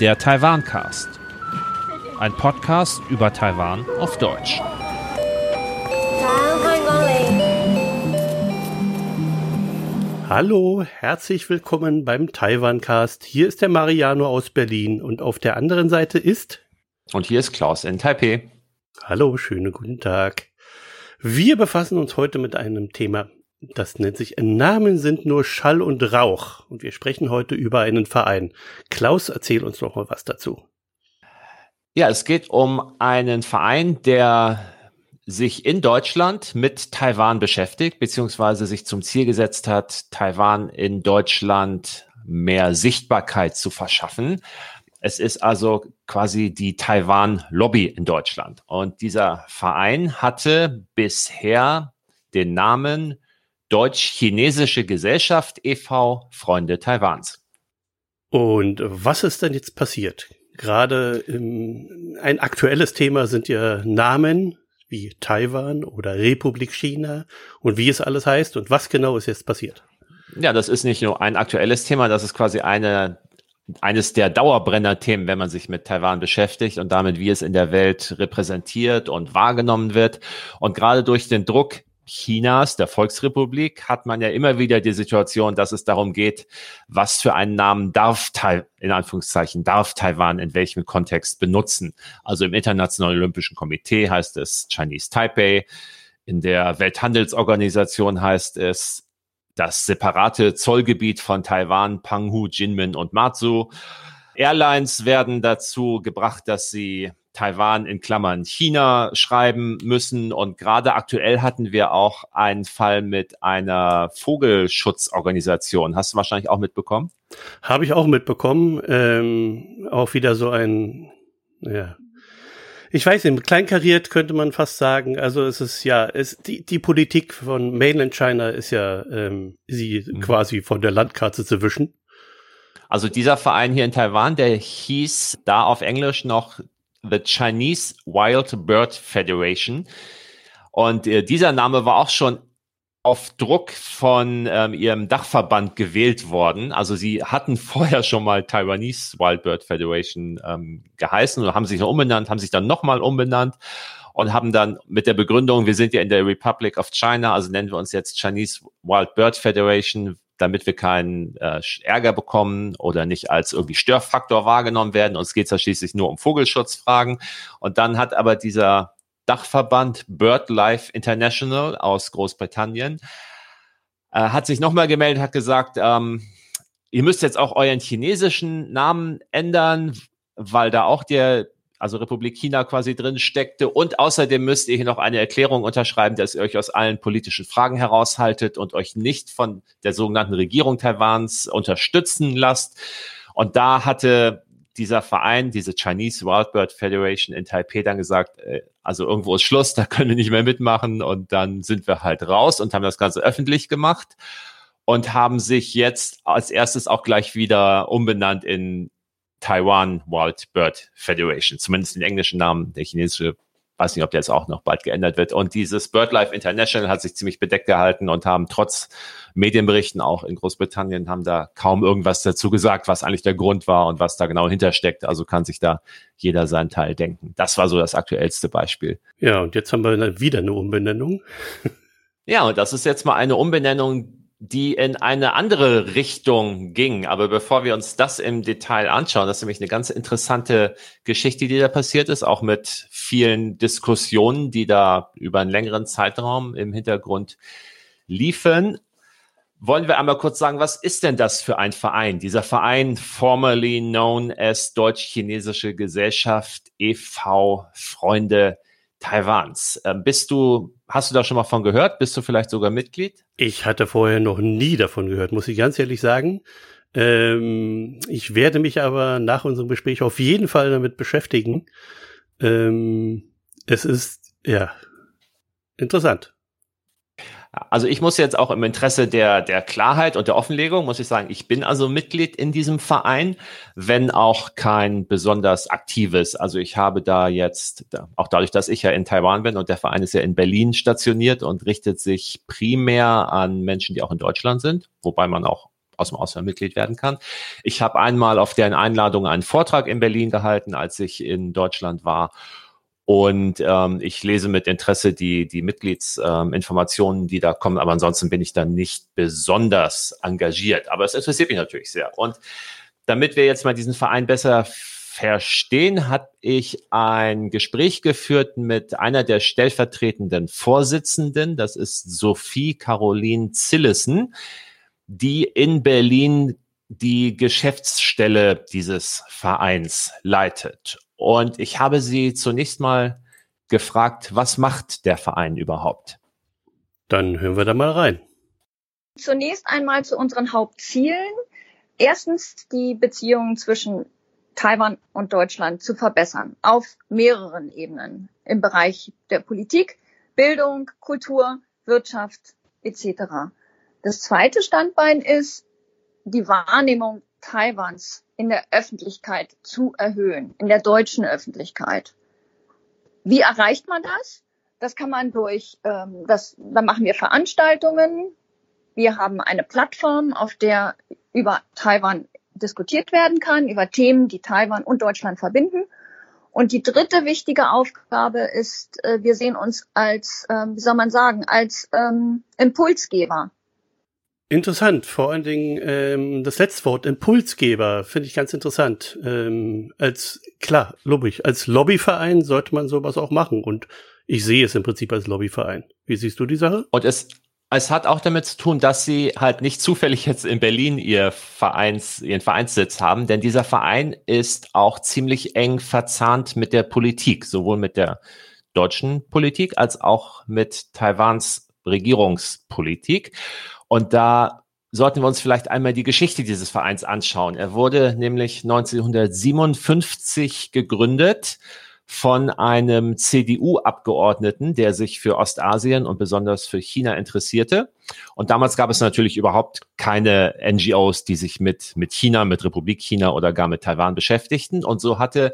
Der Taiwan-Cast. Ein Podcast über Taiwan auf Deutsch. Hallo, herzlich willkommen beim Taiwan-Cast. Hier ist der Mariano aus Berlin und auf der anderen Seite ist. Und hier ist Klaus in Taipei. Hallo, schönen guten Tag. Wir befassen uns heute mit einem Thema, das nennt sich Namen sind nur Schall und Rauch. Und wir sprechen heute über einen Verein. Klaus, erzähl uns doch mal was dazu. Ja, es geht um einen Verein, der sich in Deutschland mit Taiwan beschäftigt, beziehungsweise sich zum Ziel gesetzt hat, Taiwan in Deutschland mehr Sichtbarkeit zu verschaffen. Es ist also quasi die Taiwan-Lobby in Deutschland. Und dieser Verein hatte bisher den Namen Deutsch-Chinesische Gesellschaft e.V. Freunde Taiwans. Und was ist denn jetzt passiert? Gerade im, ein aktuelles Thema sind ja Namen wie Taiwan oder Republik China und wie es alles heißt und was genau ist jetzt passiert. Ja, das ist nicht nur ein aktuelles Thema, das ist quasi eine eines der Dauerbrenner-Themen, wenn man sich mit Taiwan beschäftigt und damit, wie es in der Welt repräsentiert und wahrgenommen wird. Und gerade durch den Druck Chinas, der Volksrepublik, hat man ja immer wieder die Situation, dass es darum geht, was für einen Namen darf in Anführungszeichen darf Taiwan in welchem Kontext benutzen. Also im Internationalen Olympischen Komitee heißt es Chinese Taipei, in der Welthandelsorganisation heißt es das separate Zollgebiet von Taiwan, Panghu, Jinmen und Matsu. Airlines werden dazu gebracht, dass sie Taiwan in Klammern China schreiben müssen. Und gerade aktuell hatten wir auch einen Fall mit einer Vogelschutzorganisation. Hast du wahrscheinlich auch mitbekommen? Habe ich auch mitbekommen. Ähm, auch wieder so ein, ja, ich weiß nicht, kleinkariert könnte man fast sagen. Also es ist ja, es, die, die Politik von Mainland China ist ja, ähm, sie mhm. quasi von der Landkarte zu wischen. Also dieser Verein hier in Taiwan, der hieß da auf Englisch noch The Chinese Wild Bird Federation. Und äh, dieser Name war auch schon auf Druck von ähm, ihrem Dachverband gewählt worden. Also sie hatten vorher schon mal Taiwanese Wild Bird Federation ähm, geheißen und haben sich noch umbenannt, haben sich dann nochmal umbenannt und haben dann mit der Begründung, wir sind ja in der Republic of China, also nennen wir uns jetzt Chinese Wild Bird Federation, damit wir keinen äh, Ärger bekommen oder nicht als irgendwie Störfaktor wahrgenommen werden. Uns geht es ja schließlich nur um Vogelschutzfragen. Und dann hat aber dieser Dachverband BirdLife International aus Großbritannien äh, hat sich nochmal gemeldet, hat gesagt, ähm, ihr müsst jetzt auch euren chinesischen Namen ändern, weil da auch der also Republik China quasi drin steckte. Und außerdem müsst ihr hier noch eine Erklärung unterschreiben, dass ihr euch aus allen politischen Fragen heraushaltet und euch nicht von der sogenannten Regierung Taiwans unterstützen lasst. Und da hatte dieser Verein, diese Chinese Wildbird Federation in Taipei dann gesagt, äh, also irgendwo ist Schluss, da können wir nicht mehr mitmachen und dann sind wir halt raus und haben das Ganze öffentlich gemacht und haben sich jetzt als erstes auch gleich wieder umbenannt in Taiwan Wild Bird Federation, zumindest den englischen Namen, der chinesische, weiß nicht, ob der jetzt auch noch bald geändert wird. Und dieses BirdLife International hat sich ziemlich bedeckt gehalten und haben trotz Medienberichten auch in Großbritannien haben da kaum irgendwas dazu gesagt, was eigentlich der Grund war und was da genau hintersteckt. Also kann sich da jeder seinen Teil denken. Das war so das aktuellste Beispiel. Ja, und jetzt haben wir wieder eine Umbenennung. Ja, und das ist jetzt mal eine Umbenennung, die in eine andere Richtung ging. Aber bevor wir uns das im Detail anschauen, das ist nämlich eine ganz interessante Geschichte, die da passiert ist, auch mit vielen Diskussionen, die da über einen längeren Zeitraum im Hintergrund liefen. Wollen wir einmal kurz sagen, was ist denn das für ein Verein? Dieser Verein, formerly known as Deutsch-Chinesische Gesellschaft e.V. Freunde Taiwans. Ähm, bist du, hast du da schon mal von gehört? Bist du vielleicht sogar Mitglied? Ich hatte vorher noch nie davon gehört, muss ich ganz ehrlich sagen. Ähm, ich werde mich aber nach unserem Gespräch auf jeden Fall damit beschäftigen. Ähm, es ist, ja, interessant. Also ich muss jetzt auch im Interesse der, der Klarheit und der Offenlegung, muss ich sagen, ich bin also Mitglied in diesem Verein, wenn auch kein besonders aktives. Also ich habe da jetzt, auch dadurch, dass ich ja in Taiwan bin und der Verein ist ja in Berlin stationiert und richtet sich primär an Menschen, die auch in Deutschland sind, wobei man auch aus dem Ausland Mitglied werden kann. Ich habe einmal auf deren Einladung einen Vortrag in Berlin gehalten, als ich in Deutschland war. Und ähm, ich lese mit Interesse die, die Mitgliedsinformationen, ähm, die da kommen, aber ansonsten bin ich da nicht besonders engagiert. Aber es interessiert mich natürlich sehr. Und damit wir jetzt mal diesen Verein besser verstehen, habe ich ein Gespräch geführt mit einer der stellvertretenden Vorsitzenden. Das ist Sophie Caroline Zillessen, die in Berlin die Geschäftsstelle dieses Vereins leitet. Und ich habe sie zunächst mal gefragt, was macht der Verein überhaupt? Dann hören wir da mal rein. Zunächst einmal zu unseren Hauptzielen. Erstens die Beziehungen zwischen Taiwan und Deutschland zu verbessern auf mehreren Ebenen im Bereich der Politik, Bildung, Kultur, Wirtschaft etc. Das zweite Standbein ist die Wahrnehmung Taiwans in der Öffentlichkeit zu erhöhen, in der deutschen Öffentlichkeit. Wie erreicht man das? Das kann man durch, ähm, das, da machen wir Veranstaltungen. Wir haben eine Plattform, auf der über Taiwan diskutiert werden kann, über Themen, die Taiwan und Deutschland verbinden. Und die dritte wichtige Aufgabe ist, äh, wir sehen uns als, ähm, wie soll man sagen, als ähm, Impulsgeber Interessant, vor allen Dingen ähm, das letzte Wort, Impulsgeber, finde ich ganz interessant. Ähm, als, klar, logisch, als Lobbyverein sollte man sowas auch machen und ich sehe es im Prinzip als Lobbyverein. Wie siehst du die Sache? Und es, es hat auch damit zu tun, dass sie halt nicht zufällig jetzt in Berlin ihr Vereins, ihren Vereinssitz haben, denn dieser Verein ist auch ziemlich eng verzahnt mit der Politik, sowohl mit der deutschen Politik als auch mit Taiwans Regierungspolitik. Und da sollten wir uns vielleicht einmal die Geschichte dieses Vereins anschauen. Er wurde nämlich 1957 gegründet von einem CDU-Abgeordneten, der sich für Ostasien und besonders für China interessierte. Und damals gab es natürlich überhaupt keine NGOs, die sich mit, mit China, mit Republik China oder gar mit Taiwan beschäftigten. Und so hatte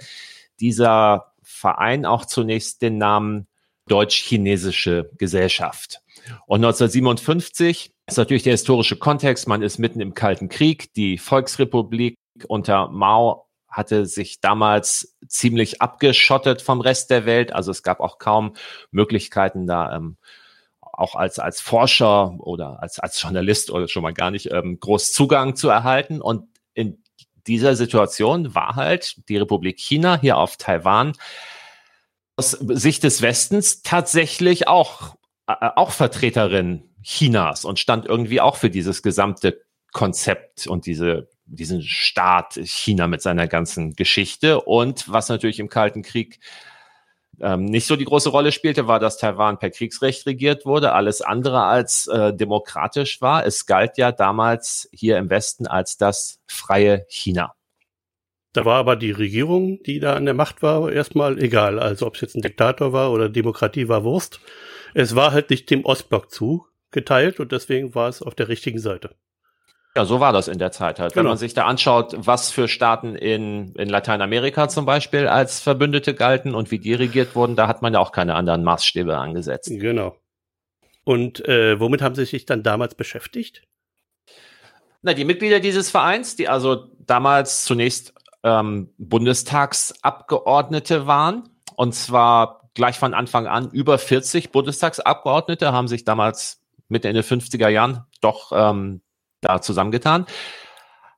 dieser Verein auch zunächst den Namen Deutsch-Chinesische Gesellschaft. Und 1957 ist natürlich der historische Kontext. Man ist mitten im Kalten Krieg. Die Volksrepublik unter Mao hatte sich damals ziemlich abgeschottet vom Rest der Welt. Also es gab auch kaum Möglichkeiten da ähm, auch als, als Forscher oder als, als Journalist oder schon mal gar nicht ähm, groß Zugang zu erhalten. Und in dieser Situation war halt die Republik China hier auf Taiwan aus Sicht des Westens tatsächlich auch, äh, auch Vertreterin Chinas und stand irgendwie auch für dieses gesamte Konzept und diese, diesen Staat China mit seiner ganzen Geschichte. Und was natürlich im Kalten Krieg ähm, nicht so die große Rolle spielte, war, dass Taiwan per Kriegsrecht regiert wurde, alles andere als äh, demokratisch war. Es galt ja damals hier im Westen als das freie China. Da war aber die Regierung, die da an der Macht war, erstmal egal. Also ob es jetzt ein Diktator war oder Demokratie war Wurst. Es war halt nicht dem Ostblock zu geteilt und deswegen war es auf der richtigen Seite. Ja, so war das in der Zeit halt. Wenn genau. man sich da anschaut, was für Staaten in, in Lateinamerika zum Beispiel als Verbündete galten und wie die regiert wurden, da hat man ja auch keine anderen Maßstäbe angesetzt. Genau. Und äh, womit haben Sie sich dann damals beschäftigt? Na, die Mitglieder dieses Vereins, die also damals zunächst ähm, Bundestagsabgeordnete waren, und zwar gleich von Anfang an über 40 Bundestagsabgeordnete haben sich damals Mitte Ende 50er Jahren doch ähm, da zusammengetan,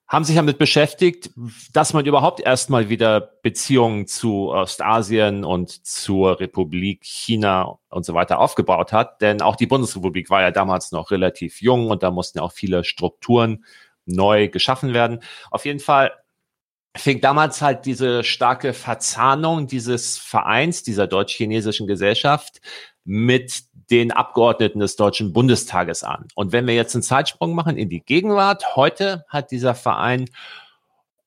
haben sich damit beschäftigt, dass man überhaupt erstmal wieder Beziehungen zu Ostasien und zur Republik China und so weiter aufgebaut hat. Denn auch die Bundesrepublik war ja damals noch relativ jung und da mussten ja auch viele Strukturen neu geschaffen werden. Auf jeden Fall fing damals halt diese starke Verzahnung dieses Vereins, dieser deutsch-chinesischen Gesellschaft mit den Abgeordneten des Deutschen Bundestages an. Und wenn wir jetzt einen Zeitsprung machen in die Gegenwart, heute hat dieser Verein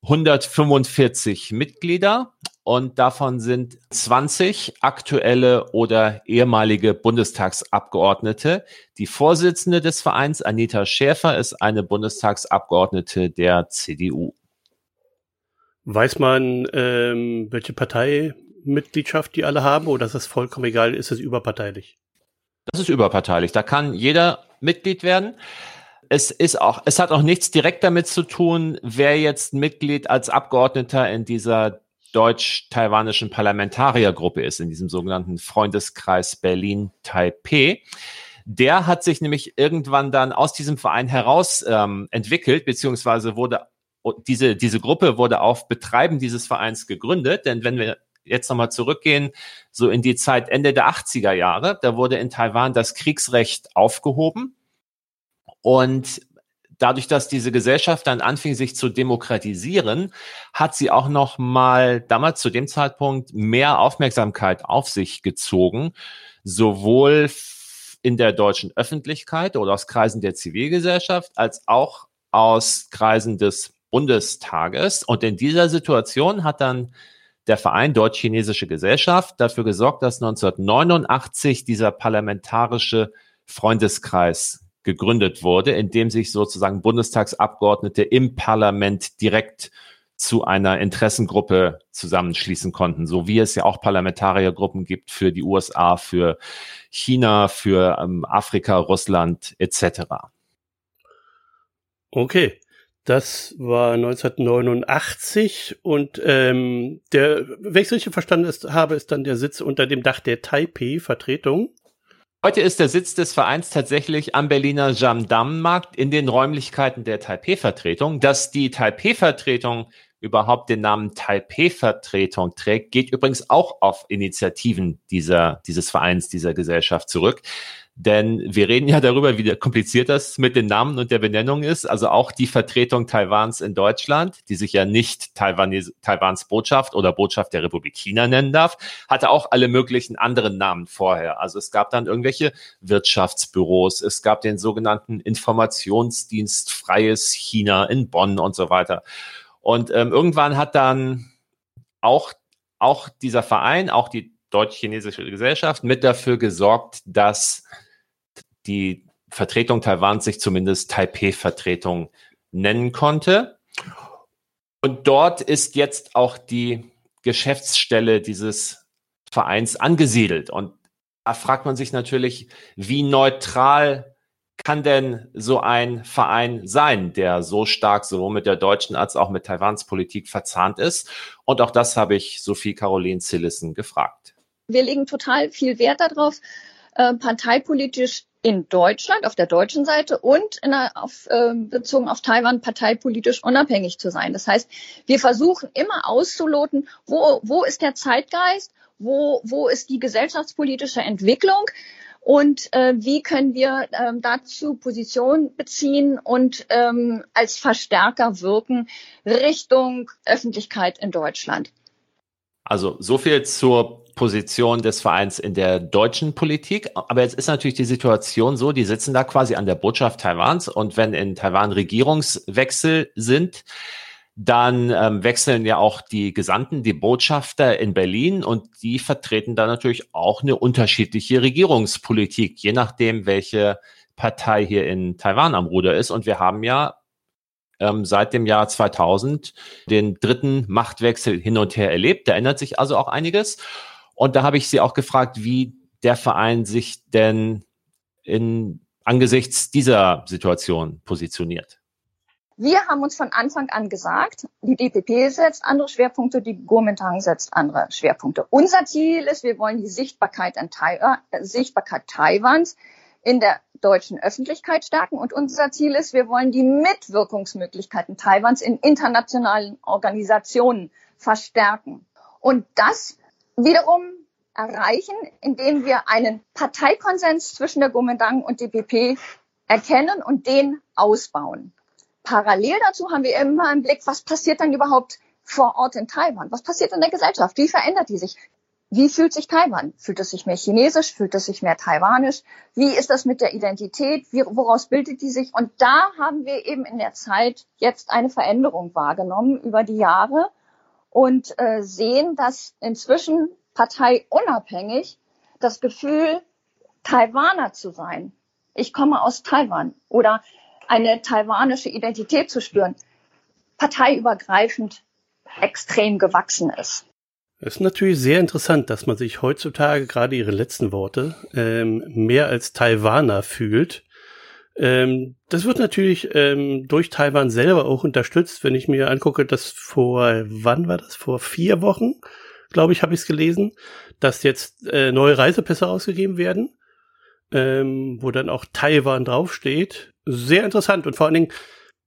145 Mitglieder und davon sind 20 aktuelle oder ehemalige Bundestagsabgeordnete. Die Vorsitzende des Vereins, Anita Schäfer, ist eine Bundestagsabgeordnete der CDU. Weiß man, ähm, welche Parteimitgliedschaft die alle haben oder ist das vollkommen egal, ist es überparteilich? Das ist überparteilich. Da kann jeder Mitglied werden. es ist auch, es hat auch nichts direkt damit zu tun, wer jetzt Mitglied als Abgeordneter in dieser deutsch-taiwanischen Parlamentariergruppe ist, in diesem sogenannten Freundeskreis Berlin-Taipei. Der hat sich nämlich irgendwann dann aus diesem Verein heraus ähm, entwickelt, beziehungsweise wurde diese, diese Gruppe wurde auf Betreiben dieses Vereins gegründet. Denn wenn wir jetzt nochmal zurückgehen, so in die Zeit Ende der 80er Jahre, da wurde in Taiwan das Kriegsrecht aufgehoben. Und dadurch, dass diese Gesellschaft dann anfing, sich zu demokratisieren, hat sie auch noch mal damals zu dem Zeitpunkt mehr Aufmerksamkeit auf sich gezogen, sowohl in der deutschen Öffentlichkeit oder aus Kreisen der Zivilgesellschaft als auch aus Kreisen des Bundestages. Und in dieser Situation hat dann der Verein Deutsch-Chinesische Gesellschaft dafür gesorgt, dass 1989 dieser parlamentarische Freundeskreis gegründet wurde, in dem sich sozusagen Bundestagsabgeordnete im Parlament direkt zu einer Interessengruppe zusammenschließen konnten, so wie es ja auch Parlamentariergruppen gibt für die USA, für China, für ähm, Afrika, Russland etc. Okay, das war 1989 und ähm, der, wenn ich richtig verstanden habe, ist dann der Sitz unter dem Dach der Taipei-Vertretung. Heute ist der Sitz des Vereins tatsächlich am Berliner Jamdam-Markt in den Räumlichkeiten der Taipei-Vertretung. Dass die Taipei-Vertretung überhaupt den Namen Taipei-Vertretung trägt, geht übrigens auch auf Initiativen dieser, dieses Vereins, dieser Gesellschaft zurück. Denn wir reden ja darüber, wie kompliziert das mit den Namen und der Benennung ist. Also auch die Vertretung Taiwans in Deutschland, die sich ja nicht Taiwanes, Taiwans Botschaft oder Botschaft der Republik China nennen darf, hatte auch alle möglichen anderen Namen vorher. Also es gab dann irgendwelche Wirtschaftsbüros, es gab den sogenannten Informationsdienst Freies China in Bonn und so weiter. Und ähm, irgendwann hat dann auch, auch dieser Verein, auch die deutsch-chinesische Gesellschaft mit dafür gesorgt, dass die Vertretung Taiwans sich zumindest Taipei-Vertretung nennen konnte. Und dort ist jetzt auch die Geschäftsstelle dieses Vereins angesiedelt. Und da fragt man sich natürlich, wie neutral kann denn so ein Verein sein, der so stark sowohl mit der deutschen als auch mit Taiwans Politik verzahnt ist? Und auch das habe ich Sophie Caroline Zillissen gefragt. Wir legen total viel Wert darauf, äh, parteipolitisch in Deutschland, auf der deutschen Seite und der, auf, äh, bezogen auf Taiwan parteipolitisch unabhängig zu sein. Das heißt, wir versuchen immer auszuloten, wo, wo ist der Zeitgeist, wo, wo ist die gesellschaftspolitische Entwicklung und äh, wie können wir äh, dazu Position beziehen und ähm, als Verstärker wirken Richtung Öffentlichkeit in Deutschland. Also so viel zur Position des Vereins in der deutschen Politik. Aber jetzt ist natürlich die Situation so, die sitzen da quasi an der Botschaft Taiwans und wenn in Taiwan Regierungswechsel sind, dann ähm, wechseln ja auch die Gesandten, die Botschafter in Berlin und die vertreten da natürlich auch eine unterschiedliche Regierungspolitik, je nachdem, welche Partei hier in Taiwan am Ruder ist. Und wir haben ja ähm, seit dem Jahr 2000 den dritten Machtwechsel hin und her erlebt. Da ändert sich also auch einiges. Und da habe ich sie auch gefragt, wie der Verein sich denn in, angesichts dieser Situation positioniert. Wir haben uns von Anfang an gesagt, die DPP setzt andere Schwerpunkte, die Kuomintang setzt andere Schwerpunkte. Unser Ziel ist, wir wollen die Sichtbarkeit, an Taiwan, äh, Sichtbarkeit Taiwans in der deutschen Öffentlichkeit stärken. Und unser Ziel ist, wir wollen die Mitwirkungsmöglichkeiten Taiwans in internationalen Organisationen verstärken. Und das wiederum erreichen, indem wir einen Parteikonsens zwischen der Kuomintang und DPP erkennen und den ausbauen. Parallel dazu haben wir immer im Blick, was passiert dann überhaupt vor Ort in Taiwan? Was passiert in der Gesellschaft? Wie verändert die sich? Wie fühlt sich Taiwan? Fühlt es sich mehr chinesisch? Fühlt es sich mehr taiwanisch? Wie ist das mit der Identität? Wie, woraus bildet die sich? Und da haben wir eben in der Zeit jetzt eine Veränderung wahrgenommen über die Jahre und äh, sehen, dass inzwischen parteiunabhängig das Gefühl, Taiwaner zu sein. Ich komme aus Taiwan oder eine taiwanische Identität zu spüren, parteiübergreifend extrem gewachsen ist. Es ist natürlich sehr interessant, dass man sich heutzutage, gerade Ihre letzten Worte, ähm, mehr als Taiwaner fühlt. Ähm, das wird natürlich ähm, durch Taiwan selber auch unterstützt, wenn ich mir angucke, dass vor, wann war das? Vor vier Wochen, glaube ich, habe ich es gelesen, dass jetzt äh, neue Reisepässe ausgegeben werden, ähm, wo dann auch Taiwan draufsteht. Sehr interessant und vor allen Dingen,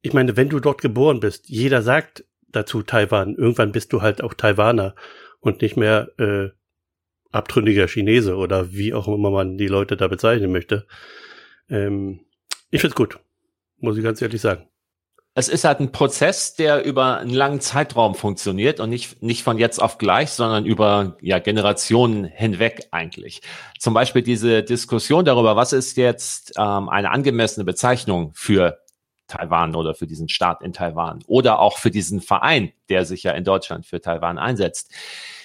ich meine, wenn du dort geboren bist, jeder sagt dazu Taiwan, irgendwann bist du halt auch Taiwaner und nicht mehr äh, abtrünniger Chinese oder wie auch immer man die Leute da bezeichnen möchte. Ähm, ich find's gut, muss ich ganz ehrlich sagen. Es ist halt ein Prozess, der über einen langen Zeitraum funktioniert und nicht, nicht von jetzt auf gleich, sondern über ja, Generationen hinweg eigentlich. Zum Beispiel diese Diskussion darüber, was ist jetzt ähm, eine angemessene Bezeichnung für Taiwan oder für diesen Staat in Taiwan oder auch für diesen Verein, der sich ja in Deutschland für Taiwan einsetzt.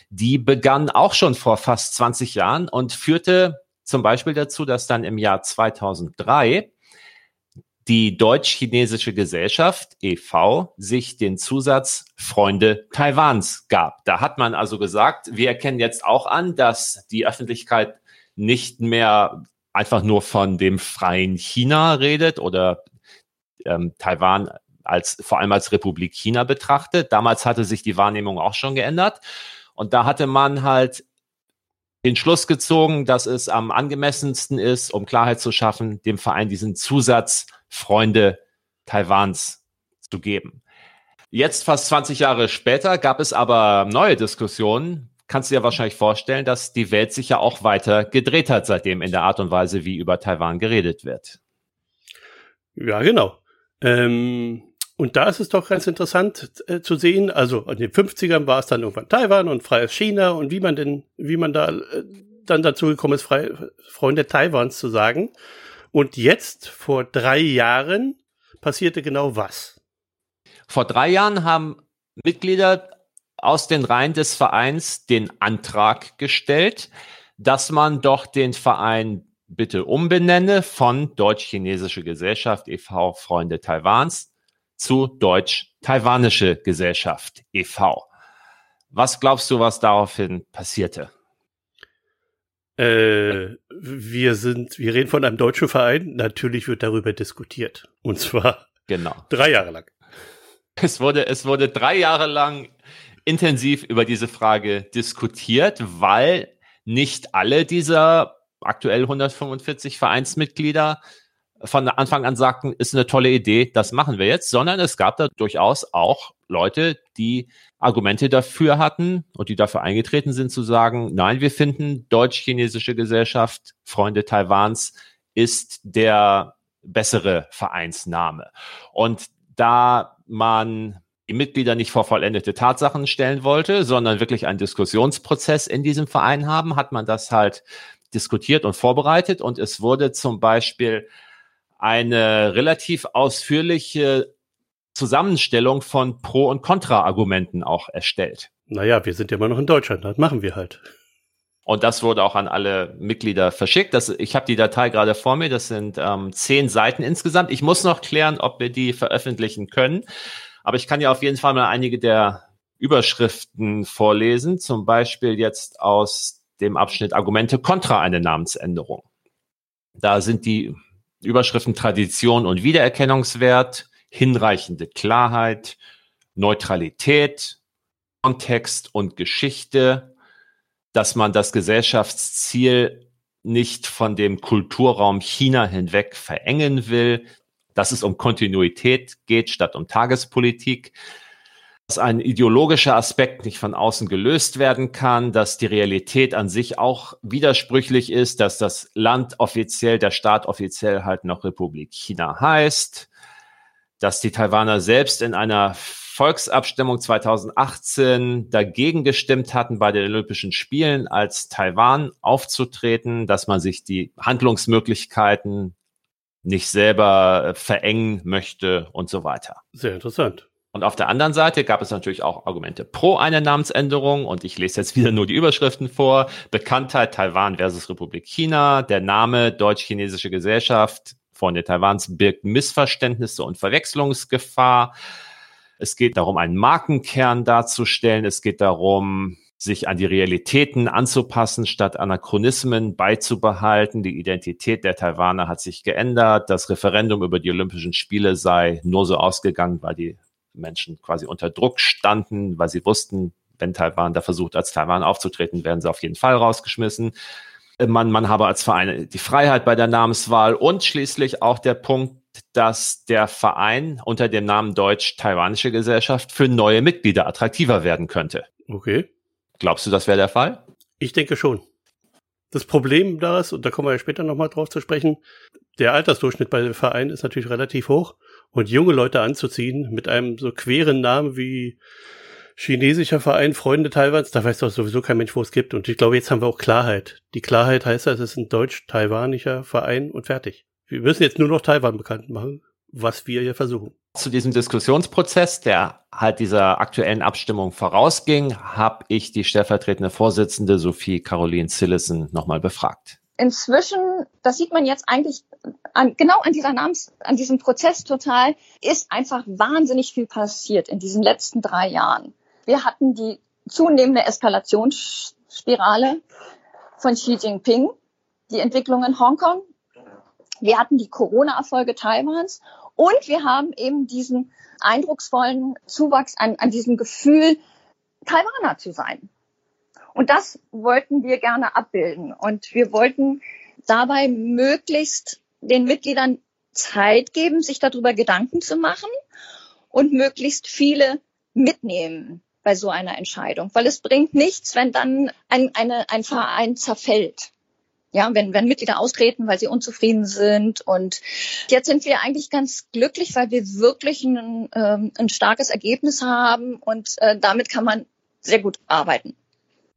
Die begann auch schon vor fast 20 Jahren und führte zum Beispiel dazu, dass dann im Jahr 2003 die deutsch-chinesische Gesellschaft e.V. sich den Zusatz Freunde Taiwans gab. Da hat man also gesagt, wir erkennen jetzt auch an, dass die Öffentlichkeit nicht mehr einfach nur von dem freien China redet oder ähm, Taiwan als vor allem als Republik China betrachtet. Damals hatte sich die Wahrnehmung auch schon geändert. Und da hatte man halt den Schluss gezogen, dass es am angemessensten ist, um Klarheit zu schaffen, dem Verein diesen Zusatz Freunde Taiwans zu geben. Jetzt, fast 20 Jahre später, gab es aber neue Diskussionen. Kannst du dir wahrscheinlich vorstellen, dass die Welt sich ja auch weiter gedreht hat seitdem in der Art und Weise, wie über Taiwan geredet wird. Ja, genau. Ähm, und da ist es doch ganz interessant äh, zu sehen, also in den 50ern war es dann irgendwann Taiwan und freies China und wie man denn, wie man da äh, dann dazu gekommen ist, frei, Freunde Taiwans zu sagen. Und jetzt, vor drei Jahren, passierte genau was? Vor drei Jahren haben Mitglieder aus den Reihen des Vereins den Antrag gestellt, dass man doch den Verein bitte umbenenne von Deutsch-Chinesische Gesellschaft e.V. Freunde Taiwans zu Deutsch-Taiwanische Gesellschaft e.V. Was glaubst du, was daraufhin passierte? Äh, wir sind, wir reden von einem deutschen Verein. Natürlich wird darüber diskutiert. Und zwar genau. drei Jahre lang. Es wurde, es wurde drei Jahre lang intensiv über diese Frage diskutiert, weil nicht alle dieser aktuell 145 Vereinsmitglieder von Anfang an sagten, ist eine tolle Idee, das machen wir jetzt, sondern es gab da durchaus auch Leute, die Argumente dafür hatten und die dafür eingetreten sind zu sagen, nein, wir finden deutsch-chinesische Gesellschaft, Freunde Taiwans, ist der bessere Vereinsname. Und da man die Mitglieder nicht vor vollendete Tatsachen stellen wollte, sondern wirklich einen Diskussionsprozess in diesem Verein haben, hat man das halt diskutiert und vorbereitet und es wurde zum Beispiel eine relativ ausführliche Zusammenstellung von Pro- und Kontra-Argumenten auch erstellt. Naja, wir sind ja immer noch in Deutschland, das machen wir halt. Und das wurde auch an alle Mitglieder verschickt. Das, ich habe die Datei gerade vor mir, das sind ähm, zehn Seiten insgesamt. Ich muss noch klären, ob wir die veröffentlichen können. Aber ich kann ja auf jeden Fall mal einige der Überschriften vorlesen, zum Beispiel jetzt aus dem Abschnitt Argumente kontra eine Namensänderung. Da sind die Überschriften Tradition und Wiedererkennungswert, hinreichende Klarheit, Neutralität, Kontext und Geschichte, dass man das Gesellschaftsziel nicht von dem Kulturraum China hinweg verengen will, dass es um Kontinuität geht statt um Tagespolitik, dass ein ideologischer Aspekt nicht von außen gelöst werden kann, dass die Realität an sich auch widersprüchlich ist, dass das Land offiziell, der Staat offiziell halt noch Republik China heißt, dass die Taiwaner selbst in einer Volksabstimmung 2018 dagegen gestimmt hatten, bei den Olympischen Spielen als Taiwan aufzutreten, dass man sich die Handlungsmöglichkeiten nicht selber verengen möchte und so weiter. Sehr interessant. Und auf der anderen Seite gab es natürlich auch Argumente pro eine Namensänderung. Und ich lese jetzt wieder nur die Überschriften vor. Bekanntheit Taiwan versus Republik China. Der Name Deutsch-Chinesische Gesellschaft Freunde Taiwans birgt Missverständnisse und Verwechslungsgefahr. Es geht darum, einen Markenkern darzustellen. Es geht darum, sich an die Realitäten anzupassen, statt Anachronismen beizubehalten. Die Identität der Taiwaner hat sich geändert. Das Referendum über die Olympischen Spiele sei nur so ausgegangen, weil die Menschen quasi unter Druck standen, weil sie wussten, wenn Taiwan da versucht, als Taiwan aufzutreten, werden sie auf jeden Fall rausgeschmissen. Man, man habe als Verein die Freiheit bei der Namenswahl und schließlich auch der Punkt, dass der Verein unter dem Namen Deutsch-Taiwanische Gesellschaft für neue Mitglieder attraktiver werden könnte. Okay. Glaubst du, das wäre der Fall? Ich denke schon. Das Problem da ist, und da kommen wir ja später nochmal drauf zu sprechen, der Altersdurchschnitt bei dem Verein ist natürlich relativ hoch und junge Leute anzuziehen mit einem so queren Namen wie chinesischer Verein Freunde Taiwans, da weiß doch sowieso kein Mensch, wo es gibt. Und ich glaube, jetzt haben wir auch Klarheit. Die Klarheit heißt, es ist ein deutsch-taiwanischer Verein und fertig. Wir müssen jetzt nur noch Taiwan bekannt machen, was wir hier versuchen. Zu diesem Diskussionsprozess, der halt dieser aktuellen Abstimmung vorausging, habe ich die stellvertretende Vorsitzende Sophie Caroline Sillison nochmal befragt. Inzwischen, das sieht man jetzt eigentlich an, genau an dieser Namens, an diesem Prozess total, ist einfach wahnsinnig viel passiert in diesen letzten drei Jahren. Wir hatten die zunehmende Eskalationsspirale von Xi Jinping, die Entwicklung in Hongkong. Wir hatten die Corona-Erfolge Taiwans und wir haben eben diesen eindrucksvollen Zuwachs an, an diesem Gefühl, Taiwaner zu sein. Und das wollten wir gerne abbilden. Und wir wollten dabei möglichst den Mitgliedern Zeit geben, sich darüber Gedanken zu machen und möglichst viele mitnehmen bei so einer Entscheidung. Weil es bringt nichts, wenn dann ein, eine, ein Verein zerfällt. Ja, wenn, wenn Mitglieder austreten, weil sie unzufrieden sind. Und jetzt sind wir eigentlich ganz glücklich, weil wir wirklich ein, ähm, ein starkes Ergebnis haben und äh, damit kann man sehr gut arbeiten.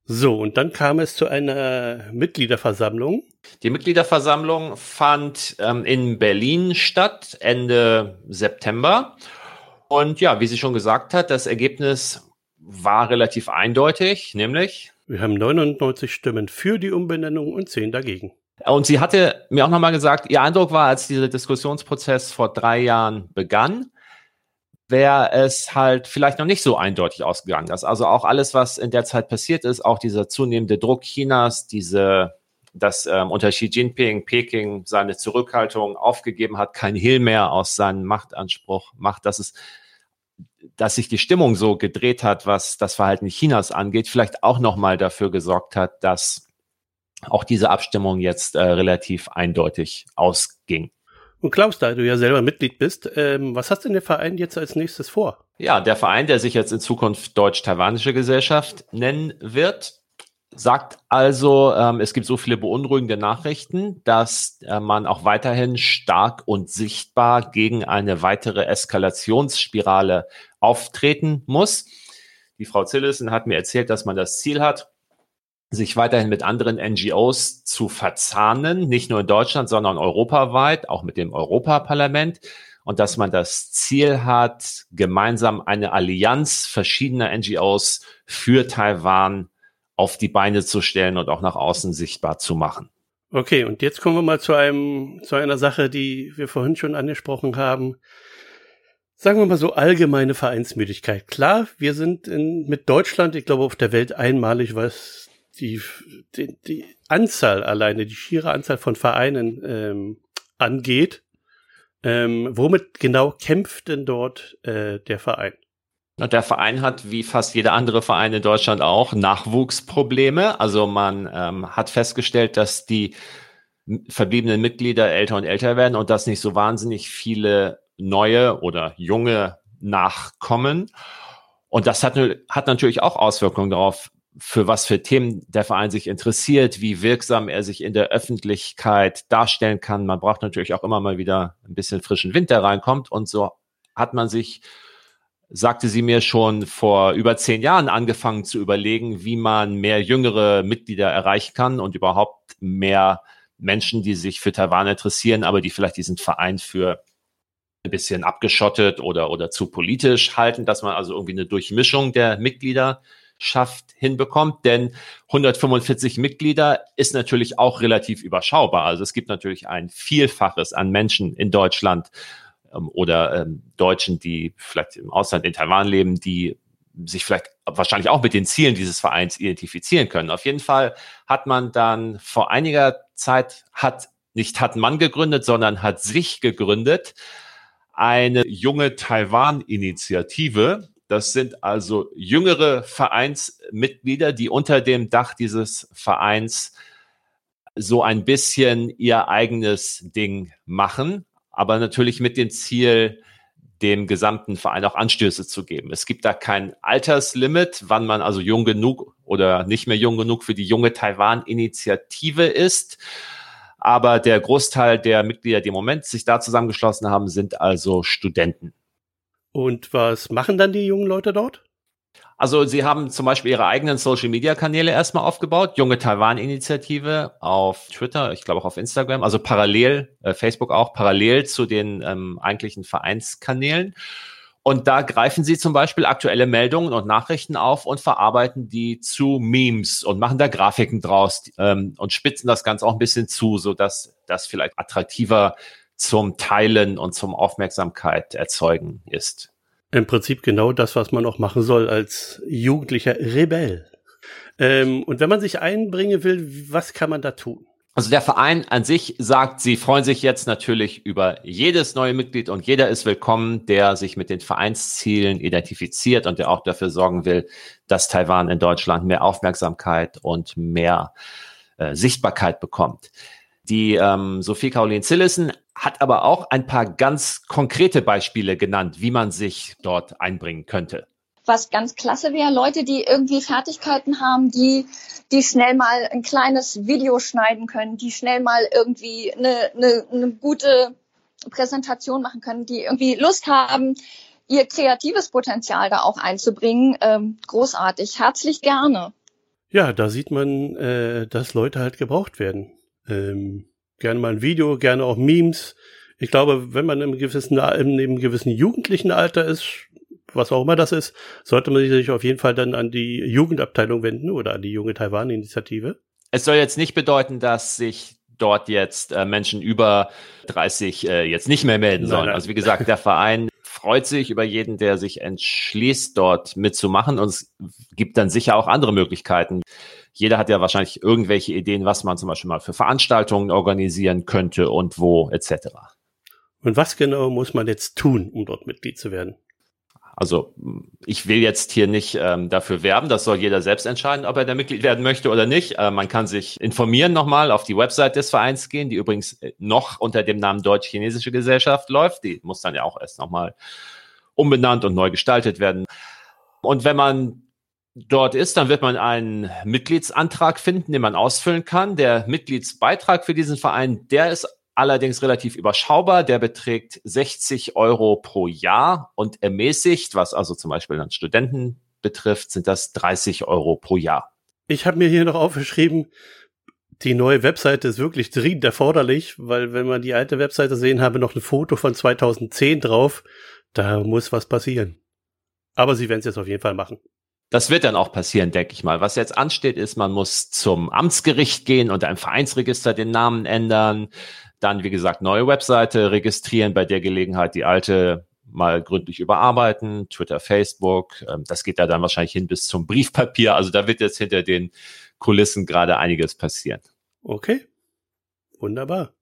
So, und dann kam es zu einer Mitgliederversammlung. Die Mitgliederversammlung fand ähm, in Berlin statt, Ende September. Und ja, wie sie schon gesagt hat, das Ergebnis war relativ eindeutig, nämlich wir haben 99 Stimmen für die Umbenennung und 10 dagegen. Und sie hatte mir auch nochmal gesagt, ihr Eindruck war, als dieser Diskussionsprozess vor drei Jahren begann, wäre es halt vielleicht noch nicht so eindeutig ausgegangen. Dass also auch alles, was in der Zeit passiert ist, auch dieser zunehmende Druck Chinas, diese, dass ähm, unter Xi Jinping Peking seine Zurückhaltung aufgegeben hat, kein Hehl mehr aus seinem Machtanspruch macht, dass es dass sich die Stimmung so gedreht hat, was das Verhalten Chinas angeht, vielleicht auch nochmal dafür gesorgt hat, dass auch diese Abstimmung jetzt äh, relativ eindeutig ausging. Und Klaus, da du ja selber Mitglied bist, ähm, was hast denn der Verein jetzt als nächstes vor? Ja, der Verein, der sich jetzt in Zukunft Deutsch-Taiwanische Gesellschaft nennen wird, sagt also, ähm, es gibt so viele beunruhigende Nachrichten, dass äh, man auch weiterhin stark und sichtbar gegen eine weitere Eskalationsspirale auftreten muss. Die Frau Zillison hat mir erzählt, dass man das Ziel hat, sich weiterhin mit anderen NGOs zu verzahnen, nicht nur in Deutschland, sondern europaweit, auch mit dem Europaparlament. Und dass man das Ziel hat, gemeinsam eine Allianz verschiedener NGOs für Taiwan auf die Beine zu stellen und auch nach außen sichtbar zu machen. Okay, und jetzt kommen wir mal zu einem, zu einer Sache, die wir vorhin schon angesprochen haben. Sagen wir mal so allgemeine Vereinsmüdigkeit. Klar, wir sind in, mit Deutschland, ich glaube, auf der Welt einmalig, was die, die, die Anzahl alleine, die schiere Anzahl von Vereinen ähm, angeht. Ähm, womit genau kämpft denn dort äh, der Verein? Der Verein hat, wie fast jeder andere Verein in Deutschland auch, Nachwuchsprobleme. Also man ähm, hat festgestellt, dass die verbliebenen Mitglieder älter und älter werden und dass nicht so wahnsinnig viele neue oder junge nachkommen. Und das hat, hat natürlich auch Auswirkungen darauf, für was für Themen der Verein sich interessiert, wie wirksam er sich in der Öffentlichkeit darstellen kann. Man braucht natürlich auch immer mal wieder ein bisschen frischen Wind, der reinkommt. Und so hat man sich sagte sie mir schon vor über zehn Jahren angefangen zu überlegen, wie man mehr jüngere Mitglieder erreichen kann und überhaupt mehr Menschen, die sich für Taiwan interessieren, aber die vielleicht diesen Verein für ein bisschen abgeschottet oder, oder zu politisch halten, dass man also irgendwie eine Durchmischung der Mitgliederschaft hinbekommt. Denn 145 Mitglieder ist natürlich auch relativ überschaubar. Also es gibt natürlich ein Vielfaches an Menschen in Deutschland, ähm, oder ähm, Deutschen, die vielleicht im Ausland in Taiwan leben, die sich vielleicht wahrscheinlich auch mit den Zielen dieses Vereins identifizieren können. Auf jeden Fall hat man dann vor einiger Zeit hat nicht hat man gegründet, sondern hat sich gegründet eine junge Taiwan-Initiative. Das sind also jüngere Vereinsmitglieder, die unter dem Dach dieses Vereins so ein bisschen ihr eigenes Ding machen, aber natürlich mit dem Ziel, dem gesamten Verein auch Anstöße zu geben. Es gibt da kein Alterslimit, wann man also jung genug oder nicht mehr jung genug für die junge Taiwan-Initiative ist. Aber der Großteil der Mitglieder, die im Moment sich da zusammengeschlossen haben, sind also Studenten. Und was machen dann die jungen Leute dort? Also sie haben zum Beispiel ihre eigenen Social-Media-Kanäle erstmal aufgebaut, junge Taiwan-Initiative auf Twitter, ich glaube auch auf Instagram, also parallel, äh, Facebook auch, parallel zu den ähm, eigentlichen Vereinskanälen. Und da greifen sie zum Beispiel aktuelle Meldungen und Nachrichten auf und verarbeiten die zu Memes und machen da Grafiken draus ähm, und spitzen das Ganze auch ein bisschen zu, so dass das vielleicht attraktiver zum Teilen und zum Aufmerksamkeit erzeugen ist. Im Prinzip genau das, was man auch machen soll als jugendlicher Rebell. Ähm, und wenn man sich einbringen will, was kann man da tun? Also der Verein an sich sagt, sie freuen sich jetzt natürlich über jedes neue Mitglied und jeder ist willkommen, der sich mit den Vereinszielen identifiziert und der auch dafür sorgen will, dass Taiwan in Deutschland mehr Aufmerksamkeit und mehr äh, Sichtbarkeit bekommt. Die ähm, Sophie Caroline Zillissen hat aber auch ein paar ganz konkrete Beispiele genannt, wie man sich dort einbringen könnte. Was ganz klasse wäre, Leute, die irgendwie Fertigkeiten haben, die, die schnell mal ein kleines Video schneiden können, die schnell mal irgendwie eine, eine, eine gute Präsentation machen können, die irgendwie Lust haben, ihr kreatives Potenzial da auch einzubringen. Ähm, großartig, herzlich gerne. Ja, da sieht man, äh, dass Leute halt gebraucht werden. Ähm, gerne mal ein Video, gerne auch Memes. Ich glaube, wenn man im gewissen, in einem gewissen jugendlichen Alter ist, was auch immer das ist, sollte man sich auf jeden Fall dann an die Jugendabteilung wenden oder an die junge Taiwan-Initiative. Es soll jetzt nicht bedeuten, dass sich dort jetzt äh, Menschen über 30 äh, jetzt nicht mehr melden sollen. Nein, nein. Also wie gesagt, der Verein freut sich über jeden, der sich entschließt, dort mitzumachen. Und es gibt dann sicher auch andere Möglichkeiten. Jeder hat ja wahrscheinlich irgendwelche Ideen, was man zum Beispiel mal für Veranstaltungen organisieren könnte und wo etc. Und was genau muss man jetzt tun, um dort Mitglied zu werden? Also ich will jetzt hier nicht ähm, dafür werben, das soll jeder selbst entscheiden, ob er da Mitglied werden möchte oder nicht. Äh, man kann sich informieren nochmal, auf die Website des Vereins gehen, die übrigens äh, noch unter dem Namen Deutsch-Chinesische Gesellschaft läuft. Die muss dann ja auch erst nochmal umbenannt und neu gestaltet werden. Und wenn man dort ist, dann wird man einen Mitgliedsantrag finden, den man ausfüllen kann. Der Mitgliedsbeitrag für diesen Verein, der ist allerdings relativ überschaubar. Der beträgt 60 Euro pro Jahr und ermäßigt, was also zum Beispiel dann Studenten betrifft, sind das 30 Euro pro Jahr. Ich habe mir hier noch aufgeschrieben, die neue Webseite ist wirklich dringend erforderlich, weil wenn man die alte Webseite sehen, habe noch ein Foto von 2010 drauf. Da muss was passieren. Aber sie werden es jetzt auf jeden Fall machen. Das wird dann auch passieren, denke ich mal. Was jetzt ansteht, ist, man muss zum Amtsgericht gehen und einem Vereinsregister den Namen ändern. Dann, wie gesagt, neue Webseite registrieren, bei der Gelegenheit die alte mal gründlich überarbeiten, Twitter, Facebook. Ähm, das geht ja dann wahrscheinlich hin bis zum Briefpapier. Also da wird jetzt hinter den Kulissen gerade einiges passieren. Okay, wunderbar.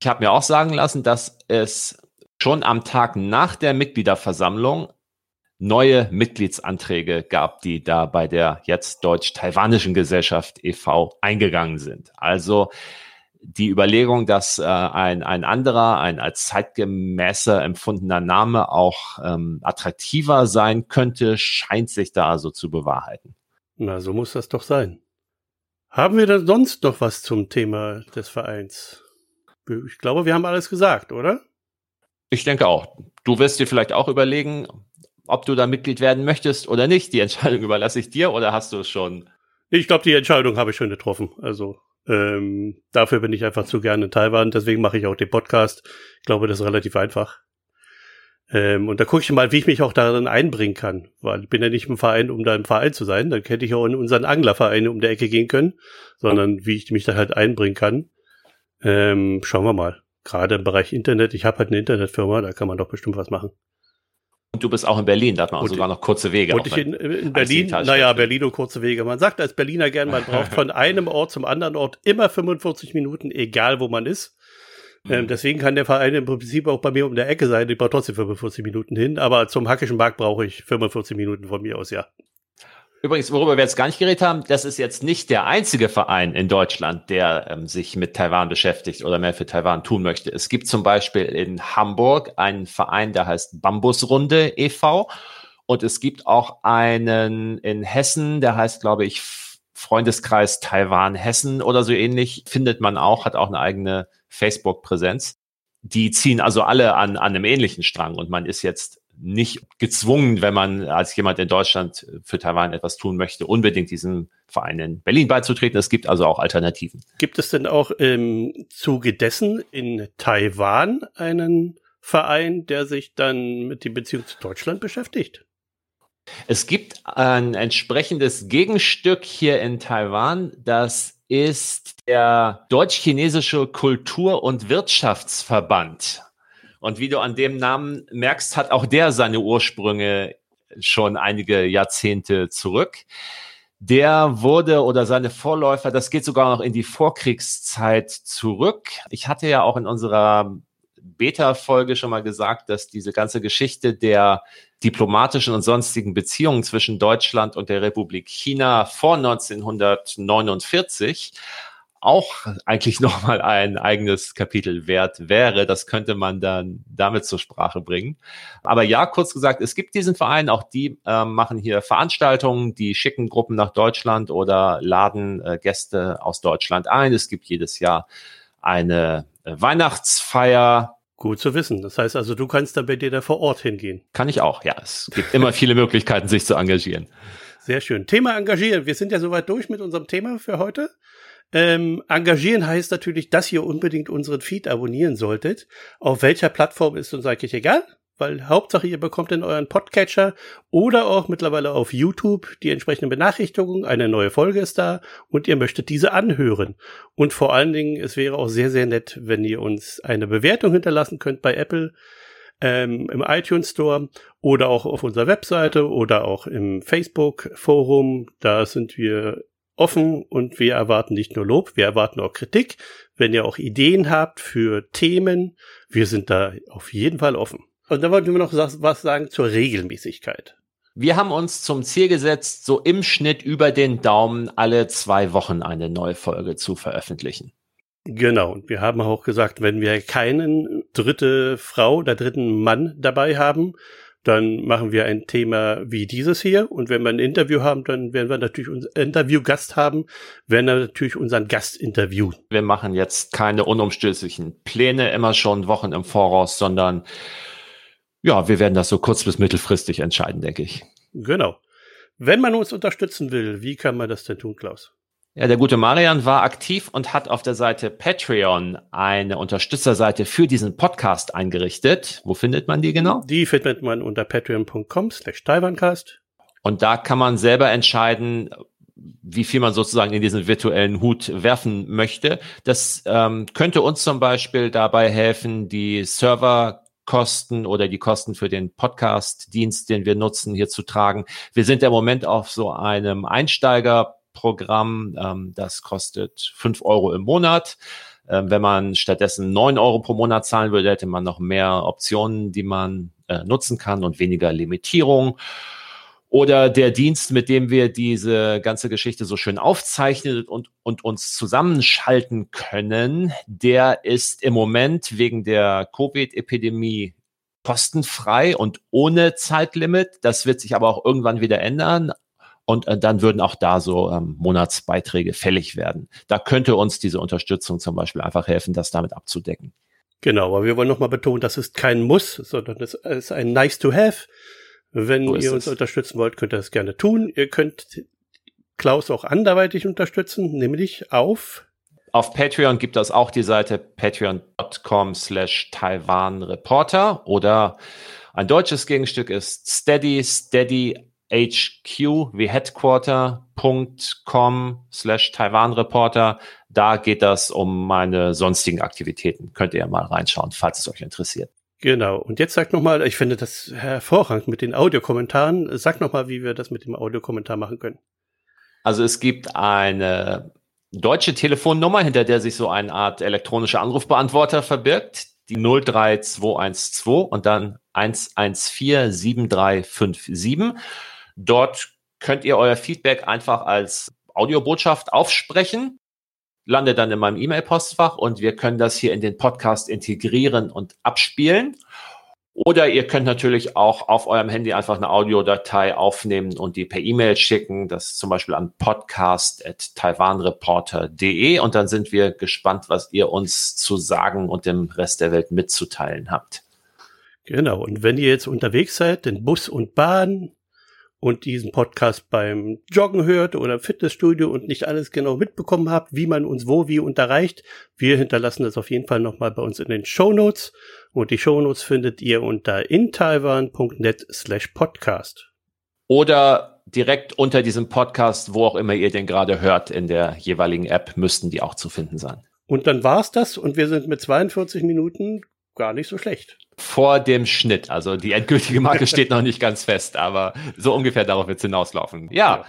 Ich habe mir auch sagen lassen, dass es schon am Tag nach der Mitgliederversammlung neue Mitgliedsanträge gab, die da bei der jetzt deutsch-taiwanischen Gesellschaft e.V. eingegangen sind. Also die Überlegung, dass äh, ein, ein anderer, ein als zeitgemäßer empfundener Name auch ähm, attraktiver sein könnte, scheint sich da also zu bewahrheiten. Na, so muss das doch sein. Haben wir denn sonst noch was zum Thema des Vereins? Ich glaube, wir haben alles gesagt, oder? Ich denke auch. Du wirst dir vielleicht auch überlegen, ob du da Mitglied werden möchtest oder nicht. Die Entscheidung überlasse ich dir oder hast du es schon? Ich glaube, die Entscheidung habe ich schon getroffen. Also ähm, dafür bin ich einfach zu gerne in Taiwan. Deswegen mache ich auch den Podcast. Ich glaube, das ist relativ einfach. Ähm, und da gucke ich mal, wie ich mich auch darin einbringen kann. Weil ich bin ja nicht im Verein, um da im Verein zu sein. Dann hätte ich auch in unseren Anglerverein um der Ecke gehen können. Sondern wie ich mich da halt einbringen kann. Ähm, schauen wir mal. Gerade im Bereich Internet. Ich habe halt eine Internetfirma, da kann man doch bestimmt was machen. Und du bist auch in Berlin, da hat man auch sogar noch kurze Wege. Und ich in, in Berlin, naja, Berlin und kurze Wege. Man sagt als Berliner gern, man braucht von einem Ort zum anderen Ort immer 45 Minuten, egal wo man ist. Ähm, mhm. deswegen kann der Verein im Prinzip auch bei mir um der Ecke sein. Ich brauche trotzdem 45 Minuten hin, aber zum Hackischen Markt brauche ich 45 Minuten von mir aus, ja. Übrigens, worüber wir jetzt gar nicht geredet haben, das ist jetzt nicht der einzige Verein in Deutschland, der ähm, sich mit Taiwan beschäftigt oder mehr für Taiwan tun möchte. Es gibt zum Beispiel in Hamburg einen Verein, der heißt Bambusrunde e.V. Und es gibt auch einen in Hessen, der heißt, glaube ich, Freundeskreis Taiwan Hessen oder so ähnlich. Findet man auch, hat auch eine eigene Facebook-Präsenz. Die ziehen also alle an, an einem ähnlichen Strang und man ist jetzt nicht gezwungen, wenn man als jemand in Deutschland für Taiwan etwas tun möchte, unbedingt diesem Verein in Berlin beizutreten. Es gibt also auch Alternativen. Gibt es denn auch im Zuge dessen in Taiwan einen Verein, der sich dann mit den Beziehungen zu Deutschland beschäftigt? Es gibt ein entsprechendes Gegenstück hier in Taiwan, das ist der Deutsch-Chinesische Kultur- und Wirtschaftsverband. Und wie du an dem Namen merkst, hat auch der seine Ursprünge schon einige Jahrzehnte zurück. Der wurde oder seine Vorläufer, das geht sogar noch in die Vorkriegszeit zurück. Ich hatte ja auch in unserer Beta-Folge schon mal gesagt, dass diese ganze Geschichte der diplomatischen und sonstigen Beziehungen zwischen Deutschland und der Republik China vor 1949 auch eigentlich nochmal ein eigenes Kapitel wert wäre. Das könnte man dann damit zur Sprache bringen. Aber ja, kurz gesagt, es gibt diesen Verein, auch die äh, machen hier Veranstaltungen, die schicken Gruppen nach Deutschland oder laden äh, Gäste aus Deutschland ein. Es gibt jedes Jahr eine äh, Weihnachtsfeier. Gut zu wissen. Das heißt also, du kannst da bei dir da vor Ort hingehen. Kann ich auch, ja. Es gibt immer viele Möglichkeiten, sich zu engagieren. Sehr schön. Thema engagieren. Wir sind ja soweit durch mit unserem Thema für heute. Ähm, engagieren heißt natürlich, dass ihr unbedingt unseren Feed abonnieren solltet. Auf welcher Plattform ist uns eigentlich egal, weil Hauptsache ihr bekommt in euren Podcatcher oder auch mittlerweile auf YouTube die entsprechenden Benachrichtigungen. Eine neue Folge ist da und ihr möchtet diese anhören. Und vor allen Dingen, es wäre auch sehr, sehr nett, wenn ihr uns eine Bewertung hinterlassen könnt bei Apple. Ähm, im iTunes Store oder auch auf unserer Webseite oder auch im Facebook Forum. Da sind wir offen und wir erwarten nicht nur Lob, wir erwarten auch Kritik. Wenn ihr auch Ideen habt für Themen, wir sind da auf jeden Fall offen. Und dann wollten wir noch was sagen zur Regelmäßigkeit. Wir haben uns zum Ziel gesetzt, so im Schnitt über den Daumen alle zwei Wochen eine neue Folge zu veröffentlichen. Genau. Und wir haben auch gesagt, wenn wir keinen dritte Frau oder dritten Mann dabei haben, dann machen wir ein Thema wie dieses hier. Und wenn wir ein Interview haben, dann werden wir natürlich unseren Interviewgast haben, werden wir natürlich unseren Gast interviewen. Wir machen jetzt keine unumstößlichen Pläne immer schon Wochen im Voraus, sondern ja, wir werden das so kurz bis mittelfristig entscheiden, denke ich. Genau. Wenn man uns unterstützen will, wie kann man das denn tun, Klaus? Ja, der gute Marian war aktiv und hat auf der Seite Patreon eine Unterstützerseite für diesen Podcast eingerichtet. Wo findet man die genau? Die findet man unter patreon.com slash taiwancast. Und da kann man selber entscheiden, wie viel man sozusagen in diesen virtuellen Hut werfen möchte. Das ähm, könnte uns zum Beispiel dabei helfen, die Serverkosten oder die Kosten für den Podcast-Dienst, den wir nutzen, hier zu tragen. Wir sind im Moment auf so einem Einsteiger Programm. Ähm, das kostet fünf Euro im Monat. Ähm, wenn man stattdessen neun Euro pro Monat zahlen würde, hätte man noch mehr Optionen, die man äh, nutzen kann und weniger Limitierung. Oder der Dienst, mit dem wir diese ganze Geschichte so schön aufzeichnen und, und uns zusammenschalten können, der ist im Moment wegen der Covid-Epidemie kostenfrei und ohne Zeitlimit. Das wird sich aber auch irgendwann wieder ändern. Und äh, dann würden auch da so ähm, Monatsbeiträge fällig werden. Da könnte uns diese Unterstützung zum Beispiel einfach helfen, das damit abzudecken. Genau, aber wir wollen nochmal betonen, das ist kein Muss, sondern das ist ein Nice to have. Wenn so ihr uns es. unterstützen wollt, könnt ihr das gerne tun. Ihr könnt Klaus auch anderweitig unterstützen, nämlich auf auf Patreon gibt es auch die Seite patreon.com slash Taiwan Reporter oder ein deutsches Gegenstück ist Steady, Steady hq wie headquarter.com slash Taiwan Reporter. Da geht das um meine sonstigen Aktivitäten. Könnt ihr ja mal reinschauen, falls es euch interessiert. Genau. Und jetzt sag nochmal, ich finde das hervorragend mit den Audiokommentaren. Sag nochmal, wie wir das mit dem Audiokommentar machen können. Also es gibt eine deutsche Telefonnummer, hinter der sich so eine Art elektronischer Anrufbeantworter verbirgt. Die 03212 und dann 1147357. Dort könnt ihr euer Feedback einfach als Audiobotschaft aufsprechen, landet dann in meinem E-Mail-Postfach und wir können das hier in den Podcast integrieren und abspielen. Oder ihr könnt natürlich auch auf eurem Handy einfach eine Audiodatei aufnehmen und die per E-Mail schicken. Das zum Beispiel an podcast.taiwanreporter.de und dann sind wir gespannt, was ihr uns zu sagen und dem Rest der Welt mitzuteilen habt. Genau. Und wenn ihr jetzt unterwegs seid, in Bus und Bahn, und diesen Podcast beim Joggen hört oder Fitnessstudio und nicht alles genau mitbekommen habt, wie man uns wo wie unterreicht, wir hinterlassen das auf jeden Fall nochmal bei uns in den Show Notes und die Show Notes findet ihr unter intaiwan.net slash podcast. Oder direkt unter diesem Podcast, wo auch immer ihr den gerade hört, in der jeweiligen App müssten die auch zu finden sein. Und dann war's das und wir sind mit 42 Minuten gar nicht so schlecht vor dem Schnitt. Also die endgültige Marke steht noch nicht ganz fest, aber so ungefähr darauf wird es hinauslaufen. Ja.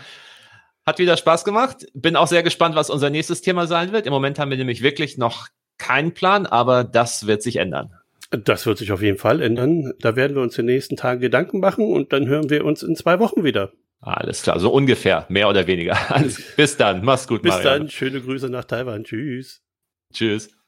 Hat wieder Spaß gemacht. Bin auch sehr gespannt, was unser nächstes Thema sein wird. Im Moment haben wir nämlich wirklich noch keinen Plan, aber das wird sich ändern. Das wird sich auf jeden Fall ändern. Da werden wir uns in den nächsten Tagen Gedanken machen und dann hören wir uns in zwei Wochen wieder. Alles klar, so ungefähr, mehr oder weniger. bis dann, mach's gut, Bis Marianne. dann, schöne Grüße nach Taiwan. Tschüss. Tschüss.